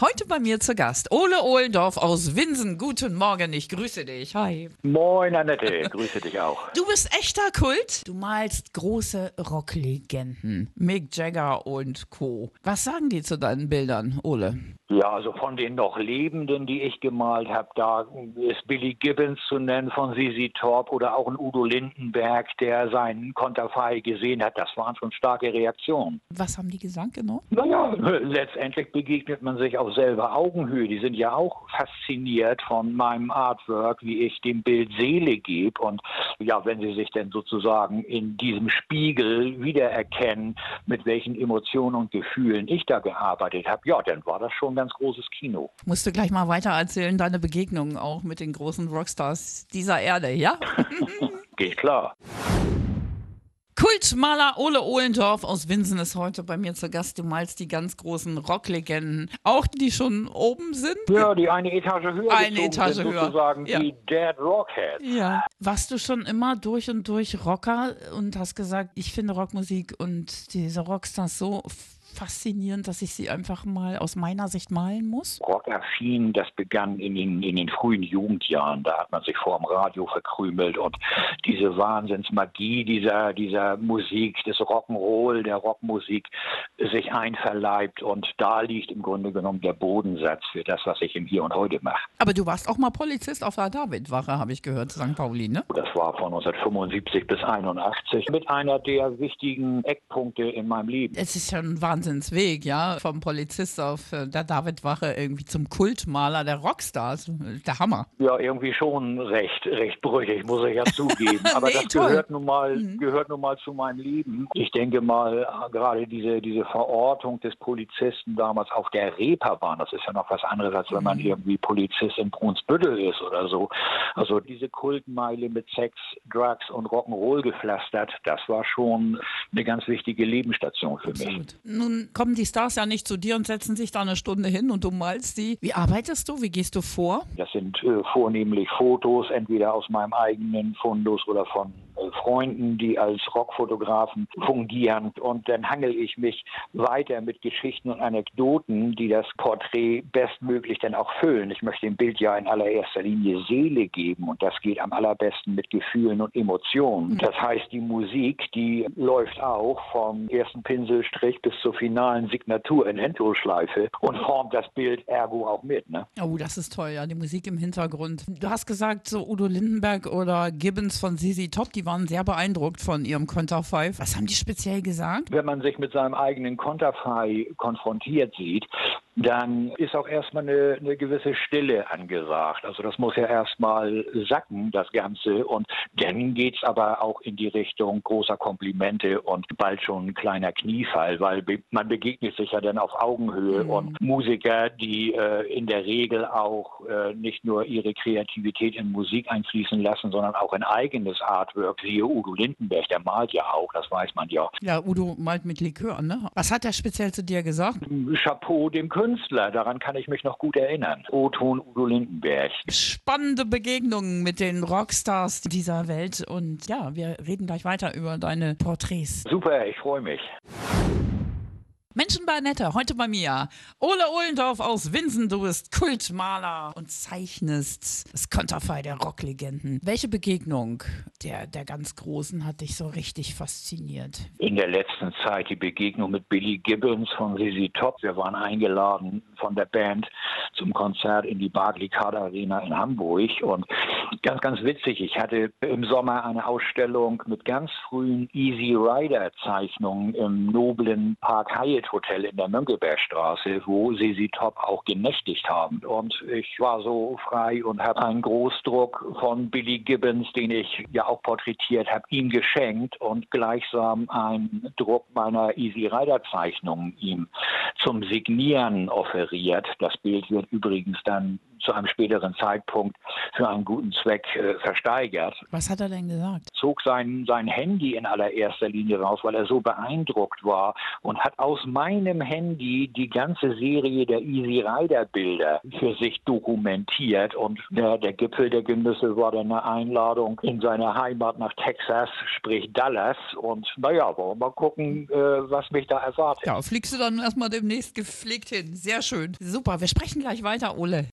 Heute bei mir zu Gast Ole Ohlendorf aus Winsen. Guten Morgen, ich grüße dich. Hi. Moin, Annette, grüße dich auch. Du bist echter Kult. Du malst große Rocklegenden. Mick Jagger und Co. Was sagen die zu deinen Bildern, Ole? Ja, also von den noch Lebenden, die ich gemalt habe, da ist Billy Gibbons zu nennen von Sisi Torp oder auch ein Udo Lindenberg, der seinen Konterfei gesehen hat. Das waren schon starke Reaktionen. Was haben die gesagt genau? Naja, letztendlich begegnet man sich auf selber Augenhöhe. Die sind ja auch fasziniert von meinem Artwork, wie ich dem Bild Seele gebe. Und ja, wenn sie sich denn sozusagen in diesem Spiegel wiedererkennen, mit welchen Emotionen und Gefühlen ich da gearbeitet habe, ja, dann war das schon ganz großes Kino. Musst du gleich mal weiter erzählen, deine Begegnungen auch mit den großen Rockstars dieser Erde, ja? Geht klar. Kultmaler Ole Ohlendorf aus Winsen ist heute bei mir zu Gast. Du malst die ganz großen Rocklegenden, auch die schon oben sind. Ja, die eine Etage höher Eine Etage sind, höher. sozusagen Ja. die Dead Rockheads. Ja. Warst du schon immer durch und durch Rocker und hast gesagt, ich finde Rockmusik und diese Rockstars so faszinierend, dass ich sie einfach mal aus meiner Sicht malen muss? Rockaffin, das begann in den, in den frühen Jugendjahren. Da hat man sich vor dem Radio verkrümelt und diese Wahnsinnsmagie dieser, dieser Musik, des Rock'n'Roll, der Rockmusik sich einverleibt. Und da liegt im Grunde genommen der Bodensatz für das, was ich im Hier und Heute mache. Aber du warst auch mal Polizist auf der Davidwache, habe ich gehört, St. Pauli, ne? Das war von 1975 bis 81 mit einer der wichtigen Eckpunkte in meinem Leben. Es ist ja ein Wahnsinnsweg, ja, vom Polizist auf äh, der Davidwache irgendwie zum Kultmaler der Rockstars. Der Hammer. Ja, irgendwie schon recht, recht brüchig, muss ich ja zugeben. Aber Nee, das toll. Mhm. gehört nun mal, gehört nun mal zu meinem Leben. Ich denke mal, äh, gerade diese, diese Verortung des Polizisten damals auf der Reeperbahn, das ist ja noch was anderes, als wenn Mhm. man irgendwie Polizist in Brunsbüttel ist oder so. Also diese Kultmeile mit Sex, Drugs und Rock'n'Roll gepflastert, das war schon eine ganz wichtige Lebensstation für mich. Nun kommen die Stars ja nicht zu dir und setzen sich da eine Stunde hin und du malst sie. Wie arbeitest du? Wie gehst du vor? Das sind äh, vornehmlich Fotos, entweder aus meinem eigenen Fundus oder von Freunden, die als Rockfotografen fungieren. Und dann hangel ich mich weiter mit Geschichten und Anekdoten, die das Porträt bestmöglich dann auch füllen. Ich möchte dem Bild ja in allererster Linie Seele geben und das geht am allerbesten mit Gefühlen und Emotionen. Das heißt, die Musik, die läuft auch vom ersten Pinselstrich bis zur finalen Signatur in Endlosschleife und formt das Bild ergo auch mit. Ne? Oh, das ist toll, ja, die Musik im Hintergrund. Du hast gesagt, so Udo Lindenberg oder Gibbons von Sisi Top, die waren sehr beeindruckt von ihrem Konterfei. Was haben die speziell gesagt? wenn man sich mit seinem eigenen Konterfei konfrontiert sieht, dann ist auch erstmal eine, eine gewisse Stille angesagt. Also das muss ja erstmal sacken, das Ganze. Und dann geht's aber auch in die Richtung großer Komplimente und bald schon ein kleiner Kniefall, weil man begegnet sich ja dann auf Augenhöhe. Und Musiker, die äh, in der Regel auch äh, nicht nur ihre Kreativität in Musik einfließen lassen, sondern auch in eigenes Artwork. Siehe Udo Lindenberg, der malt ja auch, das weiß man ja. Ja, Udo malt mit Likör, ne? Was hat er speziell zu dir gesagt? Chapeau dem Künstler, daran kann ich mich noch gut erinnern. O-Ton Udo Lindenberg. Spannende Begegnungen mit den Rockstars dieser Welt. Und ja, wir reden gleich weiter über deine Porträts. Super, ich freue mich. Menschen bei Nette, heute bei mir. Ole Ohlendorf aus Winsen, du bist Kultmaler und zeichnest das Konterfei der Rocklegenden. Welche Begegnung der, der ganz Großen hat dich so richtig fasziniert? In der letzten Zeit die Begegnung mit Billy Gibbons von Sisi Top. Wir waren eingeladen von der Band zum Konzert in die Barclaycard Arena in Hamburg und ganz, ganz witzig. Ich hatte im Sommer eine Ausstellung mit ganz frühen Easy Rider Zeichnungen im noblen Park Hyatt Hotel in der Mönckebergstraße, wo Sisi Top auch genächtigt haben. Und ich war so frei und habe einen Großdruck von Billy Gibbons, den ich ja auch porträtiert habe, ihm geschenkt und gleichsam einen Druck meiner Easy Rider Zeichnungen ihm zum Signieren offeriert. Das Bild wird übrigens dann zu einem späteren Zeitpunkt für einen guten Zweck äh, versteigert. Was hat er denn gesagt? Zog sein, sein Handy in allererster Linie raus, weil er so beeindruckt war und hat aus meinem Handy die ganze Serie der Easy Rider Bilder für sich dokumentiert. Und ja, der Gipfel der Genüsse war dann eine Einladung in seine Heimat nach Texas, sprich Dallas. Und naja, wollen wir mal gucken, äh, was mich da erwartet. Ja, fliegst du dann erstmal demnächst gepflegt hin. Sehr schön. Super, wir sprechen gleich weiter, Ole.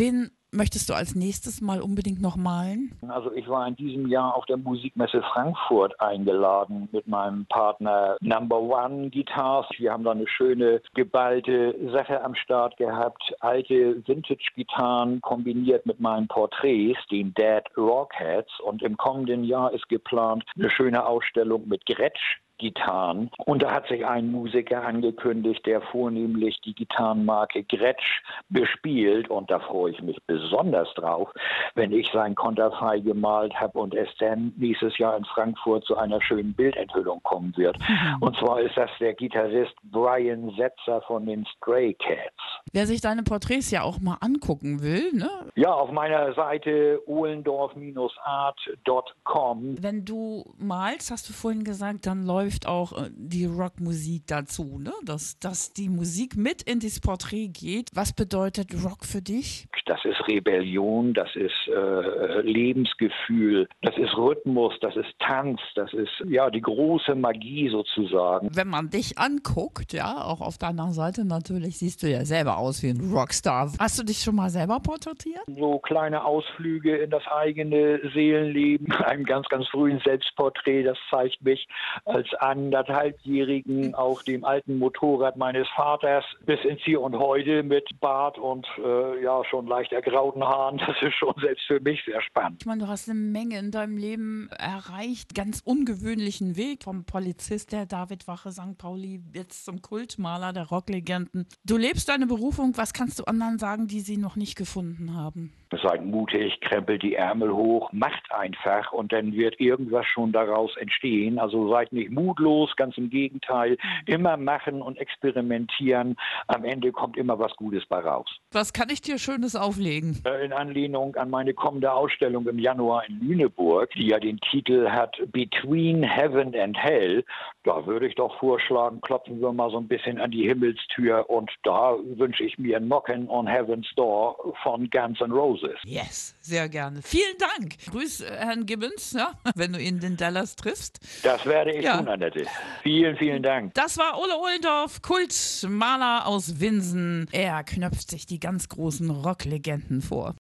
Wen möchtest du als nächstes mal unbedingt noch malen? Also ich war in diesem Jahr auf der Musikmesse Frankfurt eingeladen mit meinem Partner Number One Guitars. Wir haben da eine schöne geballte Sache am Start gehabt. Alte Vintage-Gitarren kombiniert mit meinen Porträts, den Dead Rockheads. Und im kommenden Jahr ist geplant eine schöne Ausstellung mit Gretsch Gitarren. Und da hat sich ein Musiker angekündigt, der vornehmlich die Gitarrenmarke Gretsch bespielt. Und da freue ich mich besonders drauf, wenn ich sein Konterfei gemalt habe und es dann nächstes Jahr in Frankfurt zu einer schönen Bildenthüllung kommen wird. Mhm. Und zwar ist das der Gitarrist Brian Setzer von den Stray Cats. Wer sich deine Porträts ja auch mal angucken will, ne? Ja, auf meiner Seite ohlendorf-art.com. Wenn du malst, hast du vorhin gesagt, dann läuft auch äh, die Rockmusik dazu, ne? dass, dass die Musik mit in das Porträt geht. Was bedeutet Rock für dich? Das ist Rebellion, das ist äh, Lebensgefühl, das ist Rhythmus, das ist Tanz, das ist ja die große Magie sozusagen. Wenn man dich anguckt, ja, auch auf deiner Seite natürlich, siehst du ja selber aus wie ein Rockstar. Hast du dich schon mal selber porträtiert? So kleine Ausflüge in das eigene Seelenleben, einem ganz, ganz frühen Selbstporträt, das zeigt mich als anderthalbjährigen auf dem alten Motorrad meines Vaters bis ins Hier und Heute mit Bart und äh, ja schon leicht ergrauten Haaren. Das ist schon selbst für mich sehr spannend. Ich meine, du hast eine Menge in deinem Leben erreicht, ganz ungewöhnlichen Weg vom Polizist der David Wache St. Pauli jetzt zum Kultmaler der Rocklegenden. Du lebst deine Berufung. Was kannst du anderen sagen, die sie noch nicht gefunden haben? Seid mutig, krempelt die Ärmel hoch, macht einfach und dann wird irgendwas schon daraus entstehen. Also seid nicht mutlos, ganz im Gegenteil. Immer machen und experimentieren. Am Ende kommt immer was Gutes bei raus. Was kann ich dir Schönes auflegen? Äh, in Anlehnung an meine kommende Ausstellung im Januar in Lüneburg, die ja den Titel hat Between Heaven and Hell. Da würde ich doch vorschlagen, klopfen wir mal so ein bisschen an die Himmelstür und da wünsche ich mir Knockin' on Heaven's Door von Guns N' Roses. Moses. Yes, sehr gerne. Vielen Dank. Grüß äh, Herrn Gibbons, ja, wenn du ihn in Dallas triffst. Das werde ich ja. tun, Annette. Vielen, vielen Dank. Das war Ole Ohlendorf, Kultmaler aus Winsen. Er knöpft sich die ganz großen Rocklegenden vor.